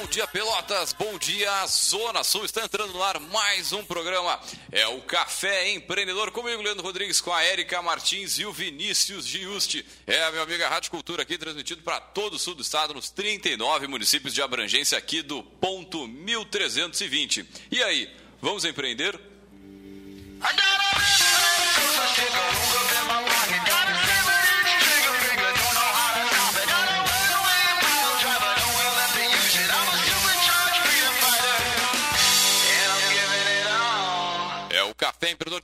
Bom dia, Pelotas. Bom dia, Zona Sul. Está entrando no ar mais um programa. É o Café Empreendedor comigo, Leandro Rodrigues, com a Érica Martins e o Vinícius Giusti. É a minha amiga Rádio Cultura aqui, transmitido para todo o sul do estado, nos 39 municípios de abrangência aqui do ponto 1320. E aí, vamos empreender? É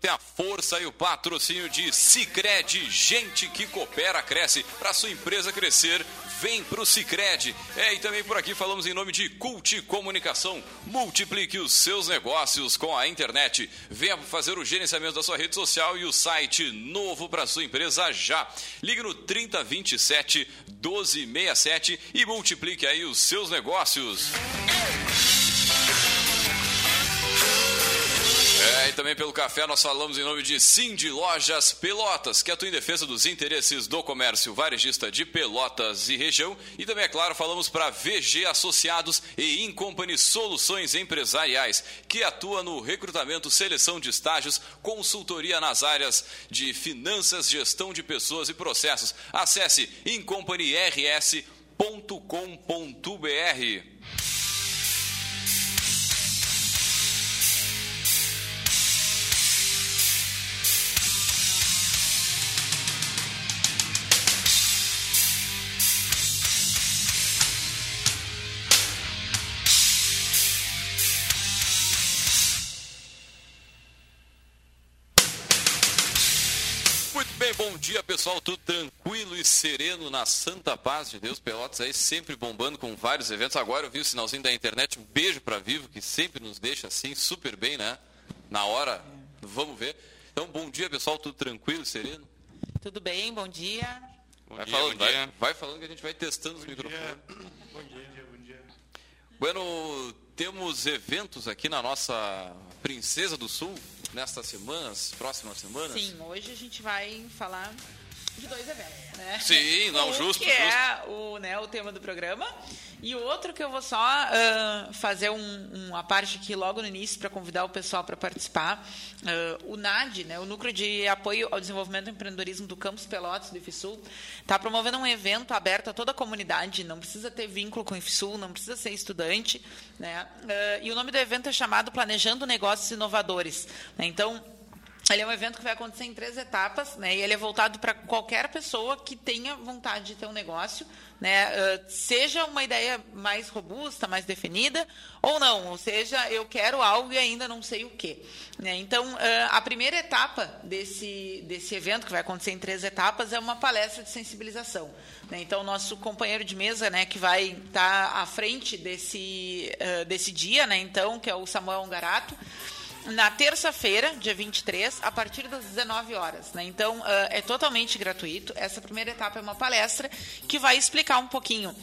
Tem a força e o patrocínio de Sicredi, gente que coopera cresce. Para sua empresa crescer, vem pro Sicredi. É, e também por aqui falamos em nome de Cult Comunicação. Multiplique os seus negócios com a internet. Venha fazer o gerenciamento da sua rede social e o site novo para sua empresa já. Ligue no 3027 1267 e multiplique aí os seus negócios. É, e também pelo café nós falamos em nome de Cindy Lojas Pelotas, que atua em defesa dos interesses do comércio varejista de Pelotas e região. E também, é claro, falamos para VG Associados e Incompany Soluções Empresariais, que atua no recrutamento, seleção de estágios, consultoria nas áreas de finanças, gestão de pessoas e processos. Acesse incompanyrs.com.br. dia pessoal, tudo tranquilo e sereno na santa paz de Deus. Pelotas aí sempre bombando com vários eventos. Agora eu vi o sinalzinho da internet, um beijo para Vivo, que sempre nos deixa assim super bem, né? Na hora, vamos ver. Então, bom dia pessoal, tudo tranquilo e sereno? Tudo bem, bom dia. vai, dia, falando, bom vai- dia. vai falando que a gente vai testando os microfones. Bom dia, bom dia. Bueno, temos eventos aqui na nossa Princesa do Sul nestas semanas, próximas semanas. Sim, hoje a gente vai falar de dois eventos, né? Sim, não, um justo, que é o, né, o tema do programa e o outro que eu vou só ah, fazer um, uma parte aqui logo no início para convidar o pessoal para participar. Ah, o NAD, né, o Núcleo de Apoio ao Desenvolvimento e Empreendedorismo do Campus Pelotas do IFSUL, está promovendo um evento aberto a toda a comunidade, não precisa ter vínculo com o IFSUL, não precisa ser estudante, né? Ah, e o nome do evento é chamado Planejando Negócios Inovadores. né? Então, ele é um evento que vai acontecer em três etapas, né? E ele é voltado para qualquer pessoa que tenha vontade de ter um negócio, né? Ah, seja uma ideia mais robusta, mais definida, ou não. Ou seja, eu quero algo e ainda não sei o quê. Né? Então, ah, a primeira etapa desse, desse evento, que vai acontecer em três etapas, é uma palestra de sensibilização. Né? Então, nosso companheiro de mesa, né, que vai estar à frente desse, ah, desse dia, né? Então, que é o Samuel Ongarato, na terça-feira, dia 23, a partir das 19 horas. Né? Então, ah, é totalmente gratuito. Essa primeira etapa é uma palestra que vai explicar um pouquinho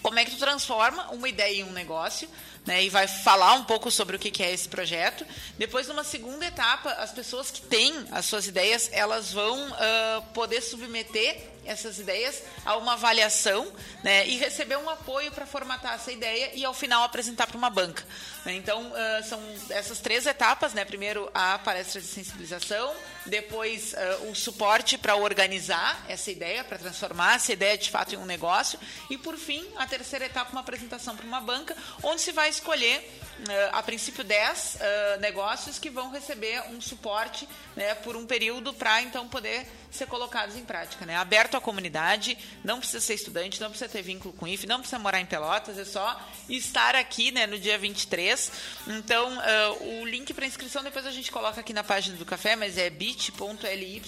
como é que tu transforma uma ideia em um negócio, né? E vai falar um pouco sobre o que é esse projeto. Depois, numa segunda etapa, as pessoas que têm as suas ideias, elas vão ah, poder submeter essas ideias a uma avaliação, né? E receber um apoio para formatar essa ideia e ao final apresentar para uma banca. Então, ah, são essas três etapas, né? Primeiro a palestra de sensibilização, depois ah, o suporte para organizar essa ideia, para transformar essa ideia de fato em um negócio, e por fim, a terceira etapa, uma apresentação para uma banca, onde se vai escolher, ah, a princípio, 10 ah, negócios que vão receber um suporte né, por um período para então poder ser colocados em prática. Né? Aberto à comunidade, não precisa ser estudante, não precisa ter vínculo com o IF, não precisa morar em Pelotas, é só estar aqui né, no dia 23. Então, ah, o link para inscrição depois a gente coloca aqui na página do café, mas é bit.ly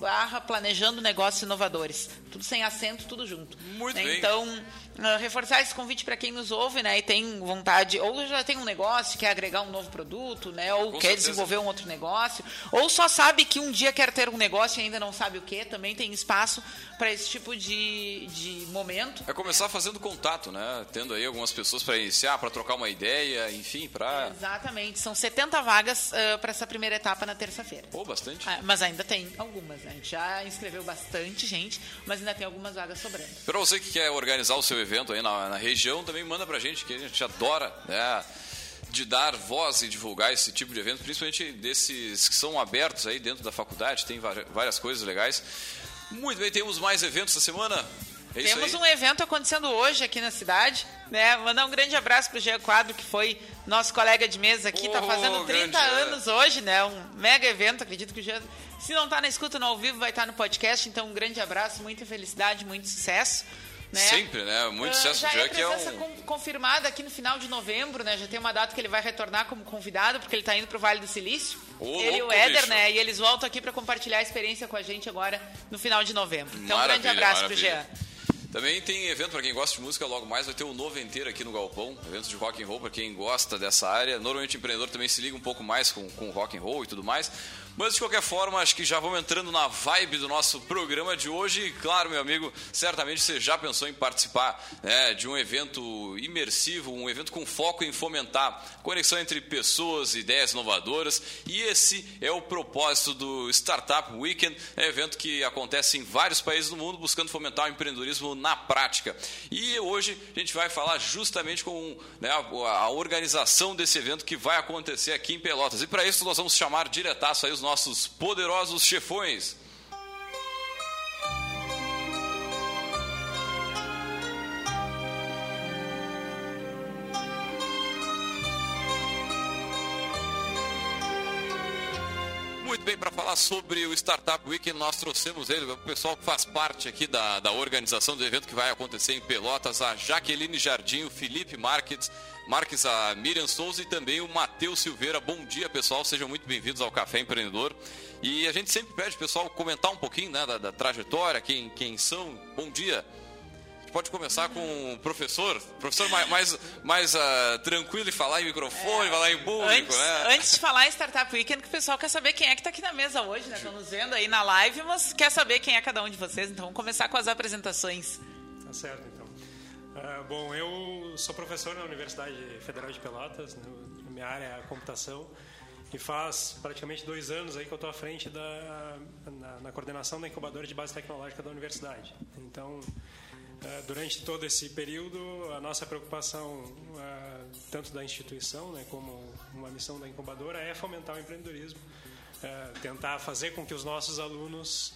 barra planejando negócios inovadores. Tudo sem acento, tudo junto. Muito Né? bem. Então, ah, reforçar esse convite para quem nos ouve né, e tem vontade, ou já tem um negócio, quer agregar um novo produto, né? Ou Com quer certeza. desenvolver um outro negócio, ou só sabe que um dia quer ter um negócio e ainda não sabe o que, também tem espaço para esse tipo de, de momento. É começar né? fazendo contato, né? Tendo aí algumas pessoas para iniciar, para trocar uma ideia, enfim, para. Exatamente. São 70 vagas uh, para essa primeira etapa na terça-feira. Pô, bastante. Ah, mas ainda tem algumas, né? A gente já inscreveu bastante gente, mas ainda tem algumas vagas sobrando. Para você que quer organizar o seu evento aí na, na região, também manda pra gente, que a gente adora, né? de dar voz e divulgar esse tipo de evento, principalmente desses que são abertos aí dentro da faculdade, tem várias coisas legais. Muito bem, temos mais eventos essa semana? É Temos um evento acontecendo hoje aqui na cidade. Né? Mandar um grande abraço para o Jean Quadro, que foi nosso colega de mesa aqui. Está oh, fazendo 30 anos hoje, né? Um mega evento. Acredito que o Jean, se não está na escuta no ao vivo, vai estar tá no podcast. Então, um grande abraço, muita felicidade, muito sucesso. Né? Sempre, né? Muito uh, sucesso. Já, já é que é um... confirmada aqui no final de novembro, né? Já tem uma data que ele vai retornar como convidado, porque ele está indo para o Vale do Silício. Ele e o Éder, né? E eles voltam aqui para compartilhar a experiência com a gente agora no final de novembro. Então, maravilha, um grande abraço para o Jean. Também tem evento para quem gosta de música, logo mais vai ter o novo inteiro aqui no Galpão, evento de rock and roll para quem gosta dessa área. Normalmente o empreendedor também se liga um pouco mais com, com rock and roll e tudo mais. Mas de qualquer forma, acho que já vamos entrando na vibe do nosso programa de hoje. E, claro, meu amigo, certamente você já pensou em participar né, de um evento imersivo, um evento com foco em fomentar conexão entre pessoas, ideias inovadoras. E esse é o propósito do Startup Weekend, é um evento que acontece em vários países do mundo buscando fomentar o empreendedorismo na prática. E hoje a gente vai falar justamente com né, a, a organização desse evento que vai acontecer aqui em Pelotas. E para isso nós vamos chamar diretaço aí os nossos nossos poderosos chefões. Muito bem, para falar sobre o Startup Week, nós trouxemos ele, o pessoal que faz parte aqui da, da organização do evento que vai acontecer em Pelotas, a Jaqueline Jardim, o Felipe Marques, Marques, a Miriam Souza e também o Matheus Silveira. Bom dia, pessoal. Sejam muito bem-vindos ao Café Empreendedor. E a gente sempre pede, pessoal, comentar um pouquinho né, da, da, trajetória, quem, quem são. Bom dia. Pode começar com o professor, professor mais, mais, mais uh, tranquilo e falar em microfone, é, falar em público, antes, né? Antes de falar em Startup Weekend, que o pessoal quer saber quem é que está aqui na mesa hoje, né? Estão nos vendo aí na live, mas quer saber quem é cada um de vocês. Então vamos começar com as apresentações. Tá certo. Uh, bom, eu sou professor na Universidade Federal de Pelotas, né? minha área é computação, e faz praticamente dois anos aí que eu estou à frente da, na, na, coordenação da incubadora de base tecnológica da universidade. Então, uh, durante todo esse período, a nossa preocupação, uh, tanto da instituição né, como uma missão da incubadora, é fomentar o empreendedorismo, tentar fazer com que os nossos alunos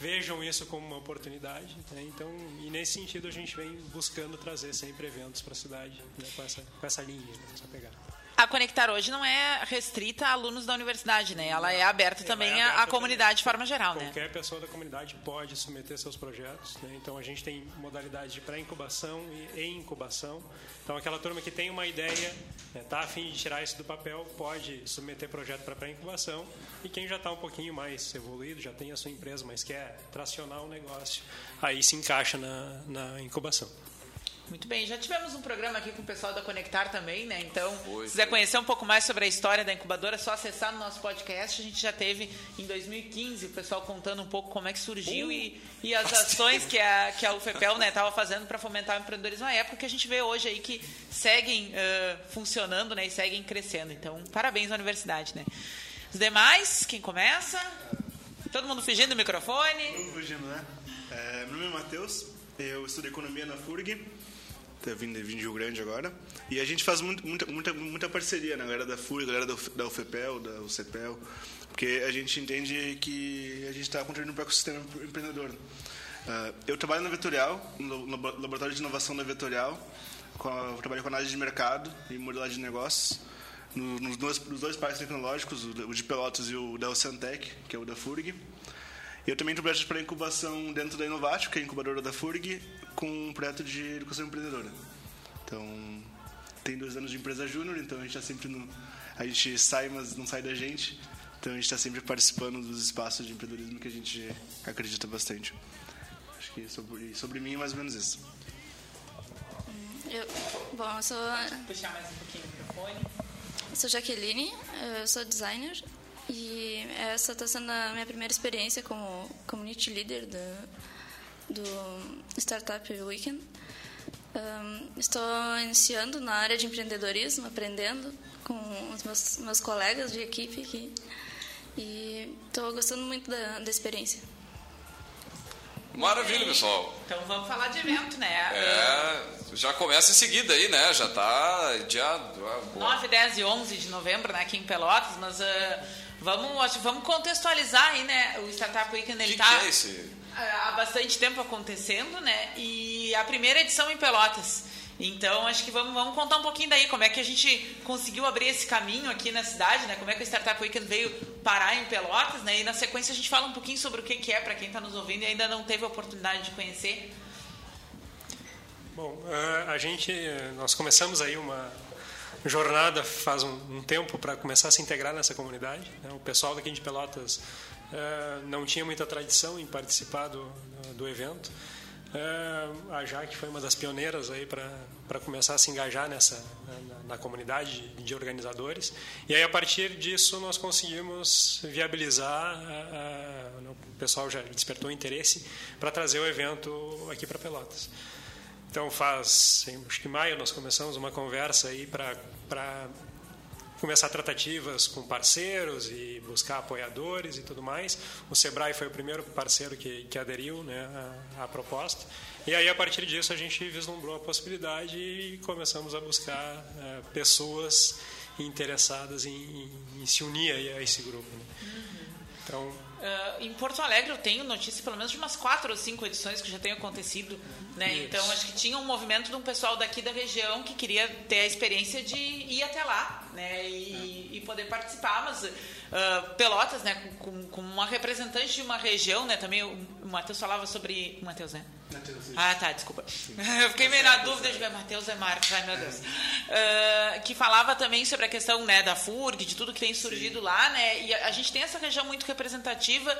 vejam isso como uma oportunidade. Né? Então, e nesse sentido a gente vem buscando trazer sempre eventos para a cidade né? com, essa, com essa linha, né? essa pegada. A Conectar hoje não é restrita a alunos da universidade, né? Ela é aberta Ela também é aberta à comunidade de forma geral, Qualquer né? Qualquer pessoa da comunidade pode submeter seus projetos, né? Então a gente tem modalidade de pré-incubação e incubação. Então aquela turma que tem uma ideia, está né, tá a fim de tirar isso do papel, pode submeter projeto para pré-incubação. E quem já está um pouquinho mais evoluído, já tem a sua empresa, mas quer tracionar o um negócio, aí se encaixa na, na incubação. Muito bem, já tivemos um programa aqui com o pessoal da Conectar também, né? Então, se quiser conhecer um pouco mais sobre a história da incubadora, é só acessar no nosso podcast. A gente já teve em 2015 o pessoal contando um pouco como é que surgiu uh, e, e as ações que a, que a UFPEL estava né, fazendo para fomentar o empreendedorismo na época que a gente vê hoje aí que seguem uh, funcionando né, e seguem crescendo. Então, parabéns à universidade, né? Os demais, quem começa? Todo mundo fugindo do microfone? Todo mundo fugindo, né? É, meu nome é Matheus, eu estudo economia na FURG tá vindo, vindo de Rio Grande agora. E a gente faz muito, muita, muita, muita parceria, né? A galera da FURI, galera da UFPEL, da UCPEL, porque a gente entende que a gente está contribuindo para o ecossistema empreendedor. Uh, eu trabalho na Vetorial, no laboratório de inovação da Vetorial, com a, trabalho com análise de mercado e modelagem de negócios. No, nos, dois, nos dois parques tecnológicos, o de Pelotas e o da Oceantec, que é o da FURG. Eu também projetos para incubação dentro da Inovatio, que é a incubadora da FURG, com um projeto de educação empreendedora. Então, tem dois anos de empresa júnior, então a gente está sempre no... A gente sai, mas não sai da gente. Então, a gente está sempre participando dos espaços de empreendedorismo que a gente acredita bastante. Acho que sobre, sobre mim é mais ou menos isso. Eu, bom, eu sou... Puxar mais um pouquinho. microfone. Eu sou Jaqueline, eu sou designer e essa está sendo a minha primeira experiência como community leader do, do Startup Weekend. Um, estou iniciando na área de empreendedorismo, aprendendo com os meus, meus colegas de equipe aqui e estou gostando muito da, da experiência. Maravilha, pessoal. Então vamos falar de evento, né? É, já começa em seguida aí, né? Já tá dia... 9, 10 e 11 de novembro, né? Aqui em Pelotas, mas... Uh, vamos, vamos contextualizar aí, né? O Startup Weekend, ele que tá... Que é esse? Há bastante tempo acontecendo, né? E a primeira edição em Pelotas. Então, acho que vamos, vamos contar um pouquinho daí, como é que a gente conseguiu abrir esse caminho aqui na cidade, né? Como é que o Startup Weekend veio parar em Pelotas, né? E na sequência a gente fala um pouquinho sobre o que, é para quem está nos ouvindo e ainda não teve a oportunidade de conhecer. Bom, a gente, nós começamos aí uma jornada faz um, um tempo para começar a se integrar nessa comunidade. Né? O pessoal daqui de Pelotas não tinha muita tradição em participar do, do evento. Uh, a Jaque foi uma das pioneiras aí para começar a se engajar nessa na, na, comunidade de organizadores e aí a partir disso nós conseguimos viabilizar uh, o pessoal já despertou interesse para trazer o evento aqui para Pelotas então faz acho que maio nós começamos uma conversa aí para começar tratativas com parceiros e buscar apoiadores e tudo mais. O Sebrae foi o primeiro parceiro que, que aderiu né, à, à proposta. E aí, a partir disso, a gente vislumbrou a possibilidade e começamos a buscar é, pessoas interessadas em, em, em, se unir a esse grupo. Né? Então, Uh, em Porto Alegre eu tenho notícia pelo menos de umas quatro ou cinco edições que já tenham acontecido, né? Então acho que tinha um movimento de um pessoal daqui da região que queria ter a experiência de ir até lá, né? E, e poder participar, mas uh, Pelotas, né? Com, com, uma representante de uma região, né? Também o, o Matheus falava sobre o Matheus, né? Ah, tá, desculpa. Eu fiquei meio na dúvida de Matheus é Marcos, ai meu Deus. Uh, que falava também sobre a questão né, da FURG, de tudo que tem surgido Sim. lá, né? E a, a gente tem essa região muito representativa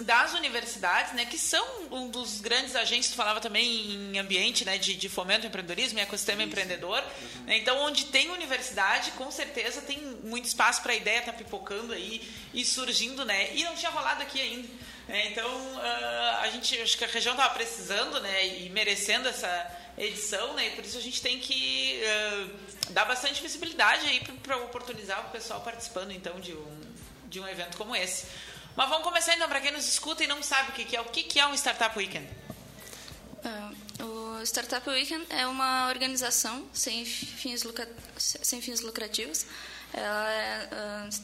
das universidades, né, que são um dos grandes agentes, tu falava também em ambiente né, de, de fomento ao empreendedorismo e ecossistema Isso. empreendedor. Uhum. Né, então, onde tem universidade, com certeza tem muito espaço para a ideia estar tá pipocando aí e surgindo, né? E não tinha rolado aqui ainda. Né, então, uh, a gente, acho que a região estava precisando né, e merecendo essa edição, né? E por isso a gente tem que uh, dar bastante visibilidade aí para oportunizar o pessoal participando, então, de um, de um evento como esse. Mas vamos começar então, para quem nos escuta e não sabe o que é. O que é um Startup Weekend? Uh, o Startup Weekend é uma organização sem fins, sem fins lucrativos. Ela é,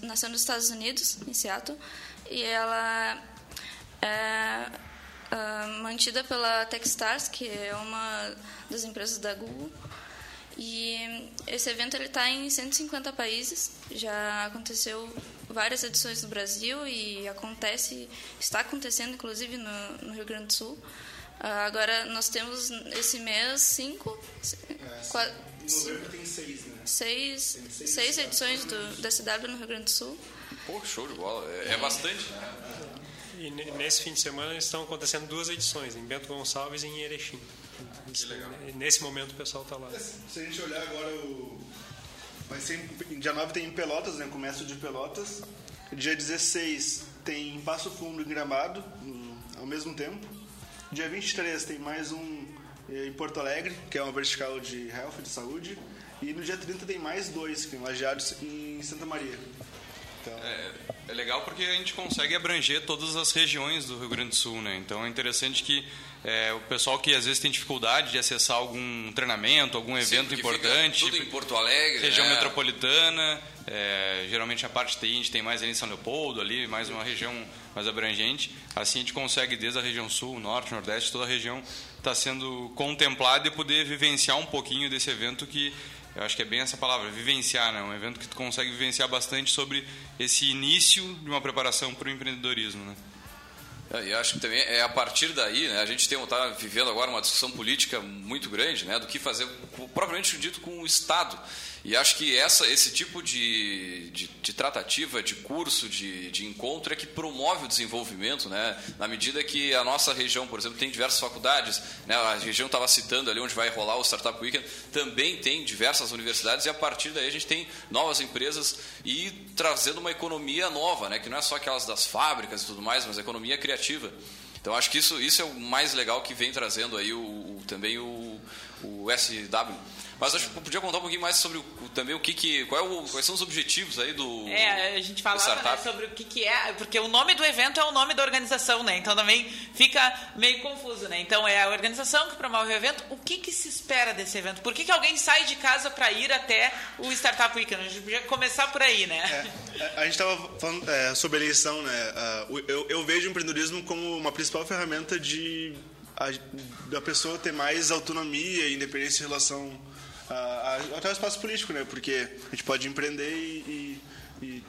nasceu nos Estados Unidos, em Seattle, e ela é uh, mantida pela Techstars, que é uma das empresas da Google. E esse evento ele está em 150 países, já aconteceu várias edições no Brasil e acontece, está acontecendo inclusive no, no Rio Grande do Sul. Uh, agora nós temos esse mês cinco. É, quatro, novembro tem seis, né? Seis, tem seis, seis edições do, da CW no Rio Grande do Sul. Pô, show de bola. É, é bastante, né? E nesse fim de semana estão acontecendo duas edições, em Bento Gonçalves e em Erechim. Nesse momento o pessoal está lá. Se a gente olhar agora o, Vai ser em, dia 9 tem em Pelotas, né? Começo de Pelotas. Dia 16 tem em Passo Fundo e Gramado, ao mesmo tempo. Dia 23 tem mais um eh, em Porto Alegre, que é uma vertical de health, de saúde. E no dia 30 tem mais dois, que é lajeados em Santa Maria. Então... É, é legal porque a gente consegue abranger todas as regiões do Rio Grande do Sul, né? Então é interessante que é, o pessoal que às vezes tem dificuldade de acessar algum treinamento, algum evento Sim, importante. Tudo em Porto Alegre. Região né? metropolitana. É, geralmente a parte TI a gente tem mais ali em São Leopoldo, ali, mais uma região mais abrangente. Assim a gente consegue, desde a região sul, norte, nordeste, toda a região está sendo contemplada e poder vivenciar um pouquinho desse evento que eu acho que é bem essa palavra, vivenciar, né? Um evento que tu consegue vivenciar bastante sobre esse início de uma preparação para o empreendedorismo, né? É, e acho que também é a partir daí, né, a gente está vivendo agora uma discussão política muito grande, né, do que fazer, propriamente dito, com o Estado. E acho que essa, esse tipo de, de, de tratativa, de curso, de, de encontro é que promove o desenvolvimento, né? Na medida que a nossa região, por exemplo, tem diversas faculdades, né? A região estava citando ali onde vai rolar o Startup Weekend, também tem diversas universidades e a partir daí a gente tem novas empresas e trazendo uma economia nova, né? Que não é só aquelas das fábricas e tudo mais, mas a economia criativa. Então acho que isso, isso é o mais legal que vem trazendo aí o, o também o, o SW. Mas acho que podia contar um pouquinho mais sobre o, também o que, que qual é o, quais são os objetivos aí do É, a gente falava né, sobre o que, que é, porque o nome do evento é o nome da organização, né? Então também fica meio confuso, né? Então é a organização que promove o evento. O que, que se espera desse evento? Por que, que alguém sai de casa para ir até o Startup Weekend? A gente podia começar por aí, né? É, a gente estava falando é, sobre eleição, né? Uh, eu, eu vejo o empreendedorismo como uma principal ferramenta de a, da pessoa ter mais autonomia e independência em relação até o espaço político, né? Porque a gente pode empreender e, e, e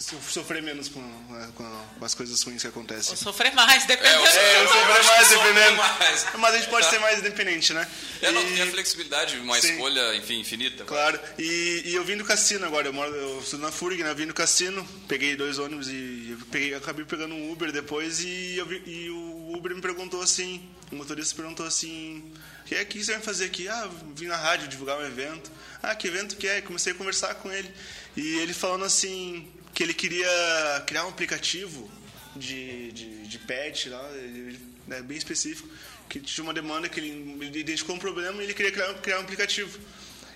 sofrer menos com, né, com, as coisas ruins que acontecem. Ou sofrer mais, dependendo. É, é sofrer mais, dependendo. Mais. Mas a gente pode tá. ser mais independente, né? É, não, tem a flexibilidade, uma sim. escolha, enfim, infinita. Claro. E, e, eu vim do cassino agora, eu, moro, eu estudo na FURG, né? Eu vim do cassino, peguei dois ônibus e peguei, acabei pegando um Uber depois e, eu vi, e o Uber me perguntou assim, o motorista perguntou assim que é que você vai fazer aqui? Ah, vim na rádio divulgar um evento. Ah, que evento que é? Comecei a conversar com ele. E ele falando assim, que ele queria criar um aplicativo de, de, de pet, lá, né, bem específico, que tinha uma demanda que ele, ele identificou um problema e ele queria criar, criar um aplicativo.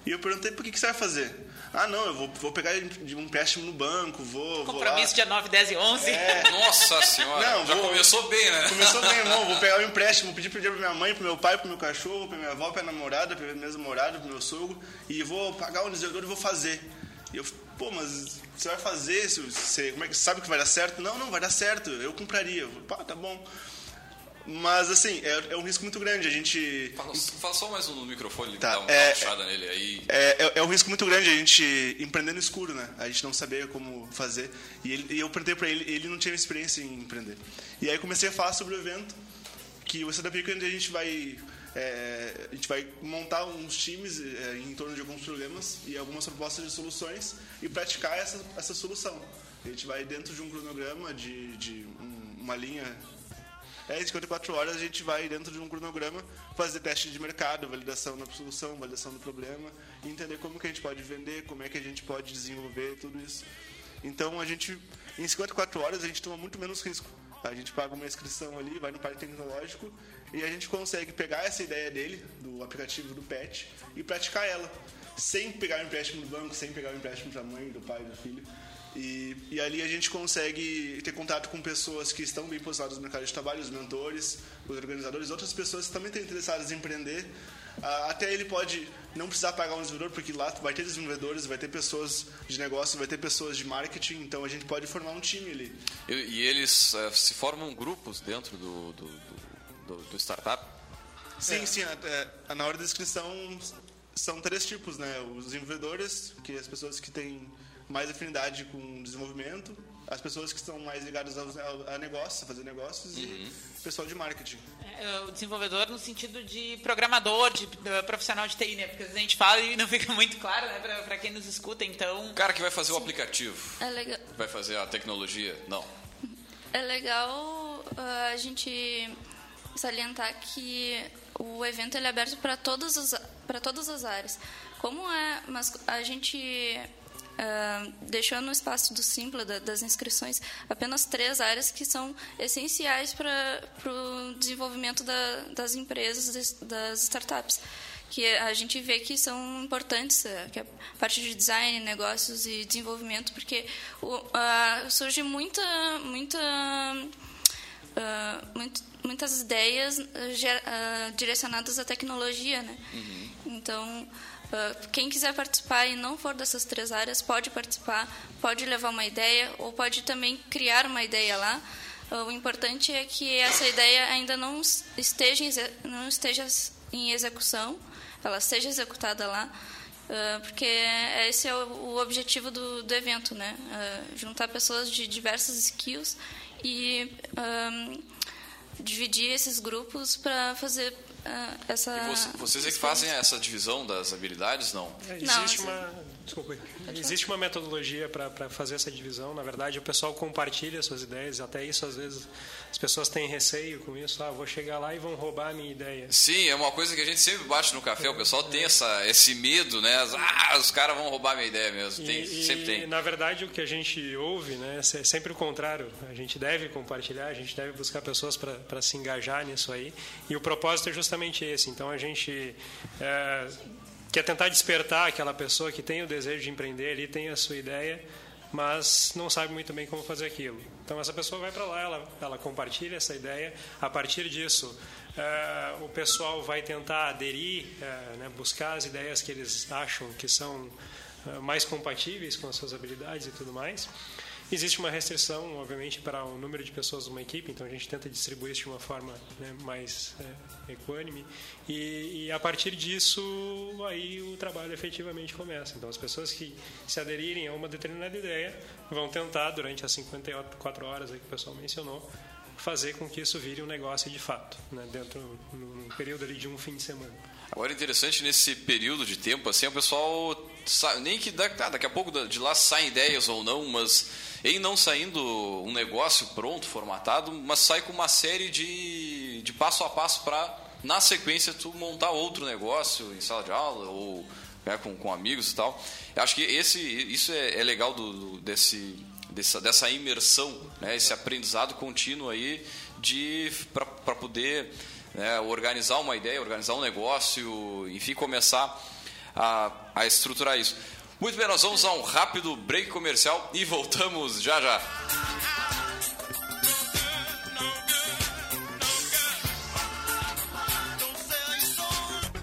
E eu perguntei, por que, que você vai fazer? Ah, não, eu vou, vou pegar de um empréstimo no banco, vou. Compromisso vou dia 9, 10 e 11. É. Nossa senhora, não, já vou, começou bem, né? Começou bem, irmão. Vou pegar o um empréstimo, pedir dinheiro pra minha mãe, pro meu pai, pro meu cachorro, pra minha avó, pra minha namorada, pra minha namorada, pro meu sogro, e vou pagar o desenvolvedor e vou fazer. E eu, pô, mas você vai fazer, você, como é que sabe que vai dar certo? Não, não, vai dar certo, eu compraria. Eu, pá, tá bom. Mas, assim, é, é, um risco muito grande. A gente. Fala, fala só mais um microfone, tá, dá uma é, puxada nele aí. É, é, é, um risco muito grande a gente empreender no escuro, né? A gente não saber como fazer. E, ele, e eu perguntei para ele, ele não tinha experiência em empreender. E aí comecei a falar sobre o evento, que o Startup Weekend a gente vai. É, a gente vai montar uns times é, em torno de alguns problemas e algumas propostas de soluções e praticar essa, essa solução. A gente vai dentro de um cronograma, de, de um, uma linha é, em 54 horas a gente vai dentro de um cronograma fazer teste de mercado, validação da solução, validação do problema, e entender como que a gente pode vender, como é que a gente pode desenvolver tudo isso. Então a gente, em 54 horas a gente toma muito menos risco. A gente paga uma inscrição ali, vai no parque tecnológico e a gente consegue pegar essa ideia dele, do aplicativo do PET, e praticar ela. Sem pegar o empréstimo do banco, sem pegar o empréstimo da mãe, do pai, do filho e, e, ali a gente consegue ter contato com pessoas que estão bem posicionadas no mercado de trabalho, os mentores, os organizadores, outras pessoas que também estão interessadas em empreender. Ah, até ele pode não precisar pagar um desenvolvedor, porque lá vai ter desenvolvedores, vai ter pessoas de negócio, vai ter pessoas de marketing, então a gente pode formar um time ali. E, e eles uh, se formam grupos dentro do, do, do, do startup? Sim, é. sim. É, na hora da inscrição são três tipos, né? Os desenvolvedores, que as pessoas que têm mais afinidade com desenvolvimento, as pessoas que estão mais ligadas a, a negócios, a fazer negócios, uhum. e o pessoal de marketing. É, o desenvolvedor no sentido de programador, de profissional de TI, né? Porque a gente fala e não fica muito claro, né, para quem nos escuta, então... O cara que vai fazer Sim. o aplicativo. É legal. Vai fazer a tecnologia, não. É legal uh, a gente salientar que o evento ele é aberto para todas as para todas as áreas. Como é, mas a gente Uh, deixou no espaço do Simpla, da, das inscrições, apenas três áreas que são essenciais para o desenvolvimento da, das empresas, das startups que a gente vê que são importantes, eh, que é a parte de design, negócios e desenvolvimento, porque o, uh, surge muita, muita, uh, muito, muitas ideias uh, direcionadas à tecnologia, né? Uhum. Então ah, quem quiser participar e não for dessas três áreas pode participar, pode levar uma ideia ou pode também criar uma ideia lá. Uh, o importante é que essa ideia ainda não esteja não esteja em execução, ela seja executada lá, uh, porque esse é o, objetivo do, do, evento, né? juntar pessoas de diversas skills e um, dividir esses grupos para fazer ah, essa. E você- vocês é que fazem essa divisão das habilidades, não? É, Não, Existe assim- uma, desculpa, existe uma metodologia para fazer essa divisão. Na verdade, o pessoal compartilha suas ideias. Até isso, às vezes, as pessoas têm receio com isso. Ah, vou chegar lá e vão roubar a minha ideia. Sim, é uma coisa que a gente sempre bate no café. O pessoal tem essa, esse medo, né? Ah, os caras vão roubar minha ideia mesmo. Tem, E- sempre e, tem. Na verdade, o que a gente ouve né, é sempre o contrário. A gente deve compartilhar, a gente deve buscar pessoas para se engajar nisso aí. E o propósito é justamente esse. Então, a gente é, quer tentar despertar aquela pessoa que tem o desejo de empreender ali, tem a sua ideia, mas não sabe muito bem como fazer aquilo. Então, essa pessoa vai para lá, ela, ela compartilha essa ideia. A partir disso, é, o pessoal vai tentar aderir, é, né, buscar as ideias que eles acham que são eh, mais compatíveis com as suas habilidades e tudo mais. Existe uma restrição, obviamente, para o número de pessoas numa equipe, então a gente tenta distribuir isso de uma forma né, mais é, equânime. E, e a partir disso, aí o trabalho efetivamente começa. Então, as pessoas que se aderirem a uma determinada ideia vão tentar, durante as 54 horas que o pessoal mencionou, fazer com que isso vire um negócio de fato, né, dentro num período ali de um fim de semana. Agora, interessante nesse período de tempo, assim, o pessoal, sa- nem que da- tá, daqui a pouco de lá saem ideias ou não, mas em não saindo um negócio pronto, formatado, mas sai com uma série de, de passo a passo para, na sequência, tu montar outro negócio em sala de aula ou né, com, com amigos e tal. Eu acho que esse, isso é, é legal do, do- desse, dessa, dessa imersão, né, esse aprendizado contínuo aí de para poder né, organizar uma ideia, organizar um negócio, enfim, começar a, a estruturar isso. Muito bem, nós vamos a um rápido break comercial e voltamos já já.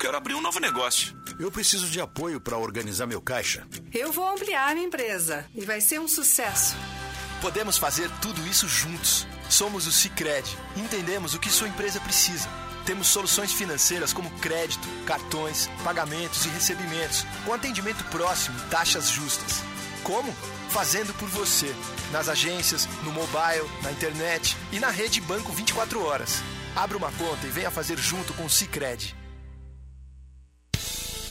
Quero abrir um novo negócio. Eu preciso de apoio para organizar meu caixa. Eu vou ampliar minha empresa e vai ser um sucesso. Podemos fazer tudo isso juntos. Somos o Cicred entendemos o que sua empresa precisa. Temos soluções financeiras como crédito, cartões, pagamentos e recebimentos, com atendimento próximo e taxas justas. Como? Fazendo por você. Nas agências, no mobile, na internet e na rede Banco 24 horas. Abra uma conta e venha fazer junto com o Cicred.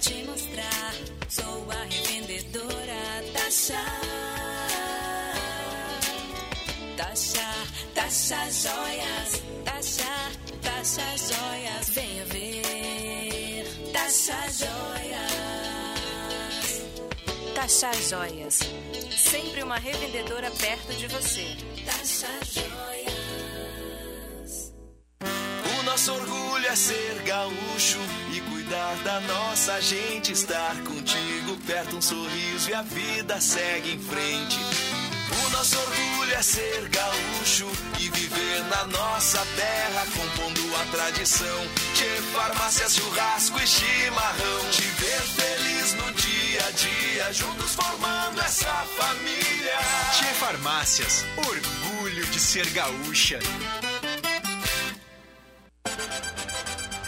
Te mostrar. Sou a revendedora Tasha. Tasha, Tasha Joias. Tasha, Tasha Joias. Venha ver. Tasha Joias. Taxa Joias. Sempre uma revendedora perto de você. Tasha Joias. O nosso orgulho é ser gaúcho e cuidar da nossa gente, estar contigo perto, um sorriso e a vida segue em frente. O nosso orgulho é ser gaúcho e viver na nossa terra, compondo a tradição. De farmácias, churrasco e chimarrão. Te ver feliz no dia a dia, juntos formando essa família. Tchê Farmácias, orgulho de ser gaúcha.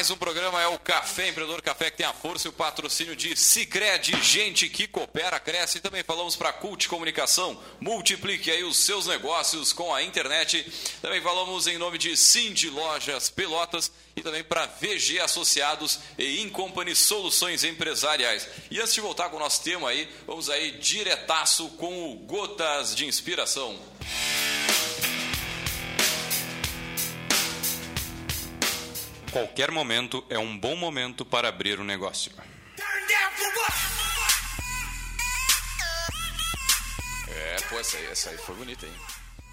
Mais um programa, é o Café Empreendedor Café, que tem a força e o patrocínio de Cicred, gente que coopera, cresce. E também falamos para Cult Comunicação, multiplique aí os seus negócios com a internet. Também falamos em nome de Cindy Lojas Pelotas e também para VG Associados e Incompany Soluções Empresariais. E antes de voltar com o nosso tema aí, vamos aí diretaço com o Gotas de Inspiração. Qualquer momento é um bom momento para abrir um negócio. É, pô, essa aí, essa aí foi bonita, hein?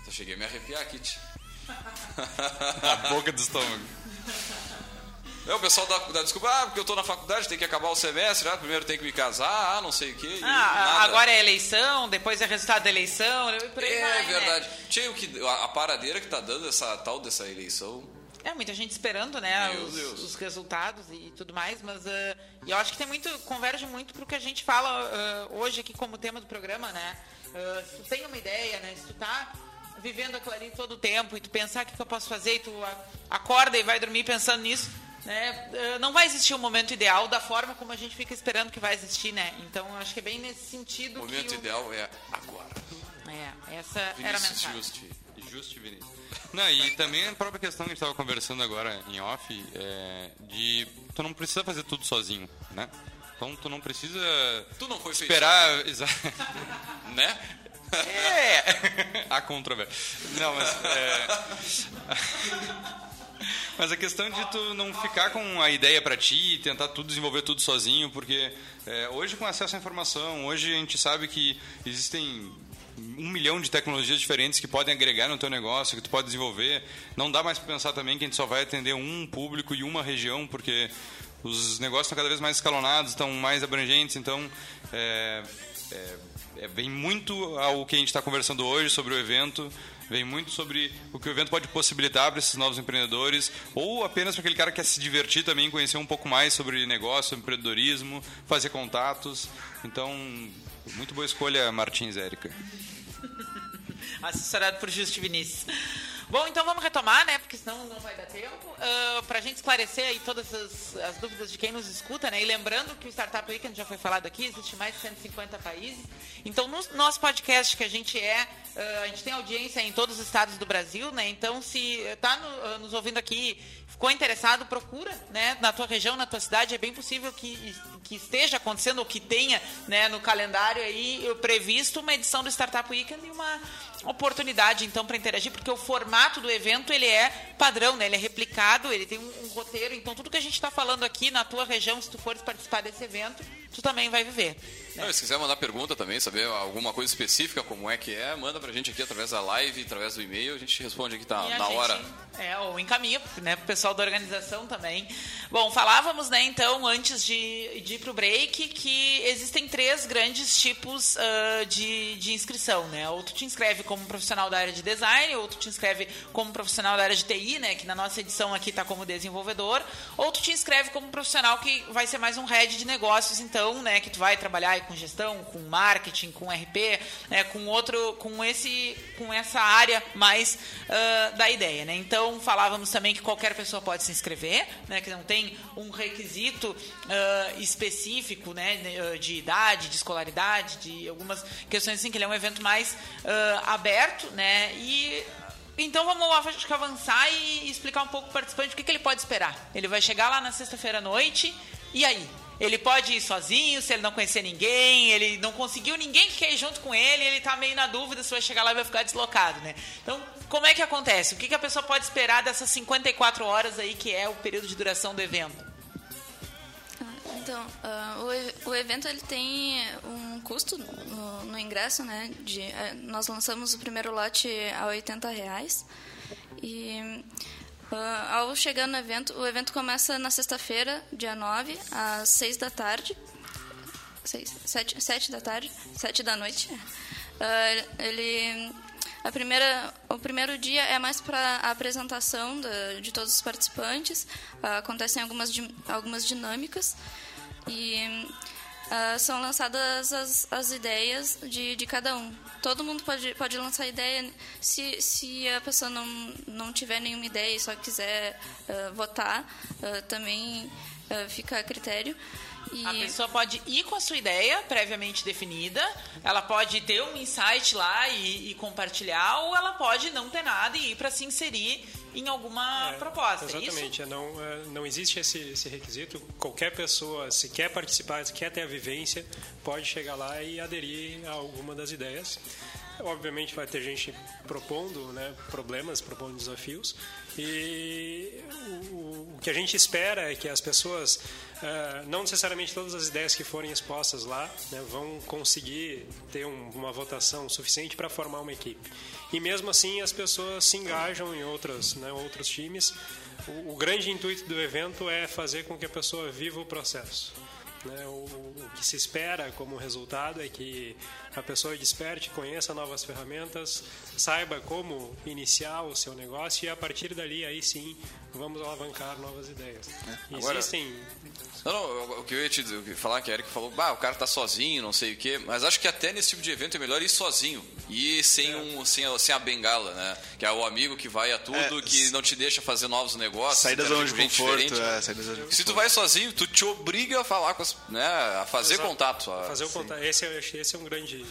Só cheguei a me arrepiar aqui, tch. A boca do estômago. É, o pessoal dá, dá desculpa, ah, porque eu tô na faculdade, tem que acabar o semestre, ah, primeiro tem que me casar, ah, não sei o quê. e Ah, nada. agora é eleição, depois é resultado da eleição, e por aí É vai, né? verdade. Tinha o que, a, a paradeira que tá dando essa tal dessa eleição. É, muita gente esperando, né, os, os resultados e tudo mais, mas e eu acho que tem muito, converge muito pro que a gente fala eh, hoje aqui como tema do programa, né? Eh, se tu tem uma ideia, né, se tu tá vivendo aquilo ali todo o tempo e tu pensar o que, que eu posso fazer e tu a- acorda e vai dormir pensando nisso, né, não vai existir o momento ideal da forma como a gente fica esperando que vai existir, né? Então, eu acho que é bem nesse sentido O momento o- ideal é agora. É, essa era a Vinícius mensagem. Justi. Vinícius. Não, e também a própria questão que a gente estava conversando agora em off, é, de tu não precisa fazer tudo sozinho, né? Então tu não precisa Tu não foi esperar, né? É, há controvérsia. Não, mas é... Mas a questão de tu não ficar com a ideia para ti e tentar tudo desenvolver tudo sozinho, porque é, hoje com acesso à informação, hoje a gente sabe que existem um milhão de tecnologias diferentes que podem agregar no teu negócio, que tu pode desenvolver. Não dá mais para pensar também que a gente só vai atender um público e uma região, porque os negócios estão cada vez mais escalonados, estão mais abrangentes, então é, é, é, vem muito ao que a gente está conversando hoje sobre o evento, vem muito sobre o que o evento pode possibilitar para esses novos empreendedores, ou apenas para aquele cara que quer se divertir também, conhecer um pouco mais sobre negócio, empreendedorismo, fazer contatos. Então, muito boa escolha, Martins Érica. assessorado por Justi Vinícius. Bom, então vamos retomar, né? Porque senão não vai dar tempo. para a gente esclarecer aí todas as, as dúvidas de quem nos escuta, né? E lembrando que o Startup Weekend já foi falado aqui, existe mais de 150 países. Então, no nosso podcast que a gente é, ah, a gente tem audiência em todos os estados do Brasil, né? Então, se está nos ouvindo aqui, ficou interessado, procura, né? Na tua região, na tua cidade, é bem possível que, que esteja acontecendo ou que tenha, né? No calendário aí previsto uma edição do Startup Weekend e uma oportunidade então para interagir, porque o formato do evento ele é padrão, né? Ele é replicado, ele tem um, um roteiro, então tudo que a gente está falando aqui na tua região, se tu fores participar desse evento, tu também vai viver. Não, se quiser mandar pergunta também, saber alguma coisa específica, como é que é, manda pra gente aqui através da live, através do e-mail, a gente responde aqui tá, a na gente- hora. É, ou encaminha, né, pro pessoal da organização também. Bom, falávamos, né, então, antes de, de ir pro break, que existem três grandes tipos ah, de, de inscrição, né? Ou tu te inscreve como profissional da área de design, ou tu te inscreve como profissional da área de TI, né, que na nossa edição aqui tá como desenvolvedor, ou tu te inscreve como profissional que vai ser mais um head de negócios, então, né, que tu vai trabalhar com gestão, com marketing, com RP, né, com outro, com esse, com essa área mais ah, da ideia, né? Então falávamos também que qualquer pessoa pode se inscrever, né? Que não tem um requisito ah, específico, né? de- De idade, de escolaridade, de algumas questões assim que ele é um evento mais ah, aberto, né? E então vamos acho que avançar e explicar um pouco para o participante o que, que ele pode esperar. Ele vai chegar lá na sexta-feira à noite e aí? Ele pode ir sozinho, se ele não conhecer ninguém, ele não conseguiu ninguém que quer ir junto com ele, ele tá meio na dúvida se vai chegar lá e vai ficar deslocado, né? Então, como é que acontece? O que, que a pessoa pode esperar dessas 54 horas aí, que é o período de duração do evento? Então, ah, o, o evento ele tem um custo no, no ingresso, né? De, eh, nós lançamos o primeiro lote a 80 reais e ah, ao chegar no evento, o evento começa na sexta-feira, dia 9, às 6 da tarde. 6, 7, 7 da tarde, 7 da noite. Ah, ele a primeira, o primeiro dia é mais para a apresentação da- de todos os participantes. Ah, acontecem algumas, algumas dinâmicas e ah, são lançadas as, as ideias de, de cada um. Todo mundo pode, pode lançar ideia. Se, se a pessoa não, não tiver nenhuma ideia e só quiser uh, votar, uh, também uh, fica a critério. E... A pessoa pode ir com a sua ideia previamente definida, ela pode ter um insight lá e, e compartilhar, ou ela pode não ter nada e ir para se inserir em alguma é, proposta. É exatamente, é não, não existe esse, esse requisito. Qualquer pessoa, se quer participar, se quer ter a vivência, pode chegar lá e aderir a alguma das ideias. Obviamente vai ter gente propondo né, problemas, propondo desafios. E o, o que a gente espera é que as pessoas, uh, não necessariamente todas as ideias que forem expostas lá, né, vão conseguir ter um, uma votação suficiente para formar uma equipe. E mesmo assim as pessoas se engajam em outras, né, outros times. O, o grande intuito do evento é fazer com que a pessoa viva o processo. Né? O, o, que se espera como resultado é que a pessoa desperte, conheça novas ferramentas, saiba como iniciar o seu negócio e a partir dali aí sim vamos alavancar novas ideias. É. Agora, Existem. Não, não, o que eu ia te falar que a Eric falou, bah, o cara tá sozinho, não sei o quê, mas acho que até nesse tipo de evento é melhor ir sozinho e sem, é. um, sem, a, sem a bengala, né? Que é o amigo que vai a tudo, é, que não te deixa fazer novos negócios. Sair da zona de conforto. É, sair da zona de conforto. Se tu vai sozinho, tu te obriga a falar com as, né, a fazer Exato. contato. A, fazer o contato. Esse, é, esse é um grande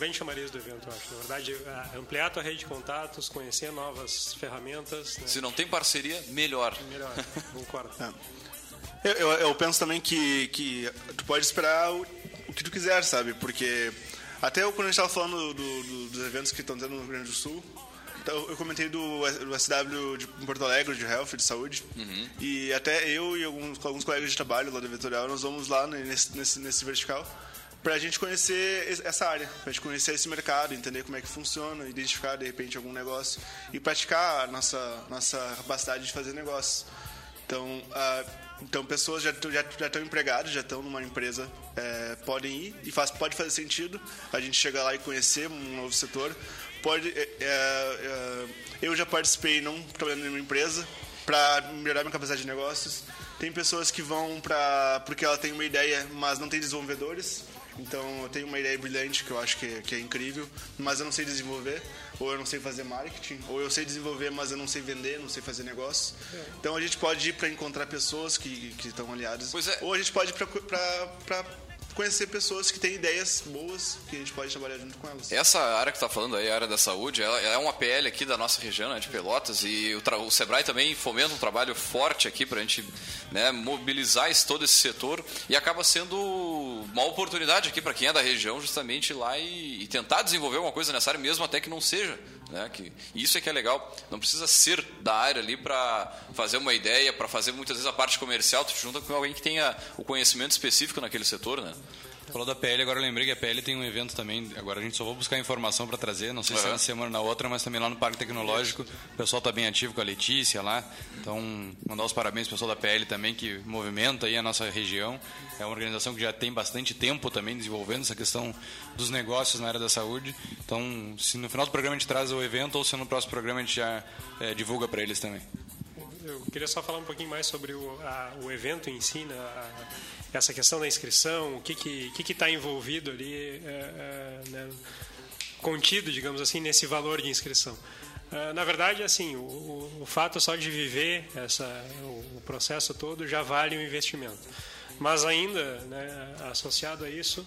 grande chamariz do evento, eu acho. Na verdade, ampliar a tua rede de contatos, conhecer novas ferramentas. Né? Se não tem parceria, melhor. Melhor, concordo. É. Eu, eu, eu, penso também que, que tu pode esperar o, o que tu quiser, sabe? Porque até eu, quando a gente estava falando do, do, dos eventos que estão tendo no Rio Grande do Sul, então, eu comentei do, do SW de Porto Alegre, de Health, de Saúde. Uhum. E até eu e alguns, alguns colegas de trabalho lá do Vetorial, nós vamos lá nesse, nesse, nesse vertical para a gente conhecer essa área, para a gente conhecer esse mercado, entender como é que funciona, identificar de repente algum negócio e praticar a nossa, nossa capacidade de fazer negócios. Então, então pessoas já, já, já estão empregadas, já estão numa empresa, é, podem ir e faz, pode fazer sentido a gente chegar lá e conhecer um novo setor. Pode, é, é, é eu já participei não trabalhando em uma empresa para melhorar minha capacidade de negócios. Tem pessoas que vão para porque ela tem uma ideia, mas não tem desenvolvedores. Então eu tenho uma ideia brilhante que eu acho que é, que é incrível, mas eu não sei desenvolver, ou eu não sei fazer marketing, ou eu sei desenvolver, mas eu não sei vender, não sei fazer negócio. É. Então a gente pode ir para encontrar pessoas que, que estão aliadas, é. ou a gente pode ir para conhecer pessoas que têm ideias boas que a gente pode trabalhar junto com elas. Essa área que está falando aí, a área da saúde, ela é uma PL aqui da nossa região, né, de Pelotas, e o, o, Sebrae também fomenta um trabalho forte aqui para a gente né, mobilizar esse, todo esse setor e acaba sendo uma oportunidade aqui para quem é da região justamente ir lá e, e tentar desenvolver alguma coisa nessa área, mesmo até que não seja né? Que isso é que é legal. Não precisa ser da área ali para fazer uma ideia, para fazer muitas vezes a parte comercial. Tu junta com alguém que tenha o conhecimento específico naquele setor, né? Falou da PL, agora eu lembrei que a PL tem um evento também. Agora a gente só vou buscar informação para trazer, não sei uhum. se é na semana ou na outra, mas também lá no Parque Tecnológico. O pessoal está bem ativo com a Letícia lá. Então, mandar os parabéns ao pessoal da PL também, que movimenta aí a nossa região. É uma organização que já tem bastante tempo também desenvolvendo essa questão dos negócios na área da saúde. Então, se no final do programa a gente traz o evento ou se no próximo programa a gente já é, divulga para eles também. Eu queria só falar um pouquinho mais sobre o, a, o evento em si, né? a, essa questão da inscrição, o que que que está envolvido ali, é, é, né, contido, digamos assim, nesse valor de inscrição. É, na verdade, assim, o, o, fato só de viver essa, o, o, processo todo já vale o investimento. Mas ainda, né, associado a isso,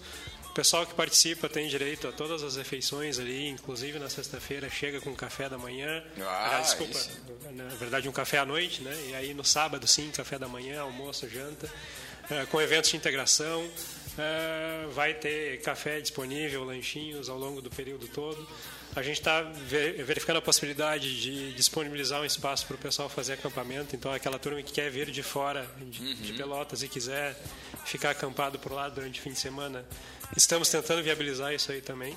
o pessoal que participa tem direito a todas as refeições ali, inclusive na sexta-feira chega com café da manhã. Ah, desculpa, isso. na verdade um café à noite, né? E aí no sábado sim, café da manhã, almoço, janta. É, com eventos de integração. É, vai ter café disponível, lanchinhos ao longo do período todo. A gente está verificando a possibilidade de disponibilizar um espaço para o pessoal fazer acampamento. Então, aquela turma que quer vir de fora de, uhum. de Pelotas e quiser ficar acampado por lá durante o fim de semana, estamos tentando viabilizar isso aí também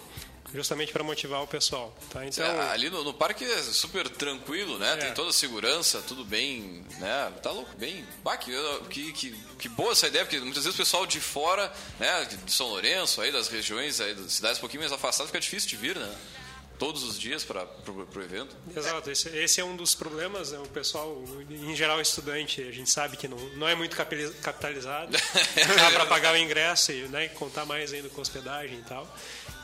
justamente para motivar o pessoal. Tá? Então, é, ali no, no, parque é super tranquilo, né? É. Tem toda a segurança, tudo bem, né? Tá louco, bem. Bah, que, que, que, que, boa essa ideia, porque muitas vezes o pessoal de fora, né? De São Lourenço, aí das regiões, aí das cidades um pouquinho mais afastadas, fica difícil de vir, né? Todos os dias para o evento? Exato, esse, esse, é um dos problemas. Né? O pessoal, em geral, estudante, a gente sabe que não, não é muito capitalizado. Dá para pagar o ingresso e né, contar mais ainda com hospedagem e tal.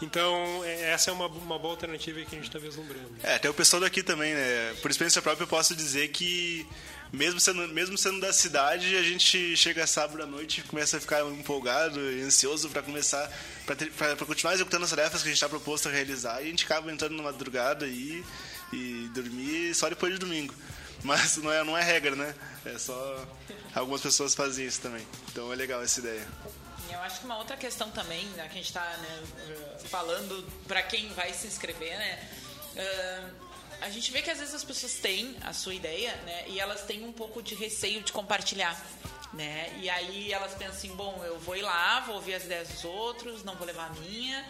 Então, é, essa é uma, uma boa alternativa que a gente está vislumbrando. É, até o pessoal daqui também, né? Por experiência própria, eu posso dizer que, mesmo sendo, mesmo sendo da cidade, a gente chega sábado à noite e começa a ficar empolgado e ansioso para começar, para continuar executando as tarefas que a gente está proposto a realizar e a gente acaba entrando na madrugada e, e dormir só depois de domingo. Mas não é, não é regra, né? É só. Algumas pessoas fazem isso também. Então é legal essa ideia. Eu acho que uma outra questão também, né, que a gente está né, falando para quem vai se inscrever, né? Uh, a gente vê que às vezes as pessoas têm a sua ideia, né? E elas têm um pouco de receio de compartilhar. Né? E aí elas pensam assim, bom, eu vou ir lá, vou ouvir as ideias dos outros, não vou levar a minha,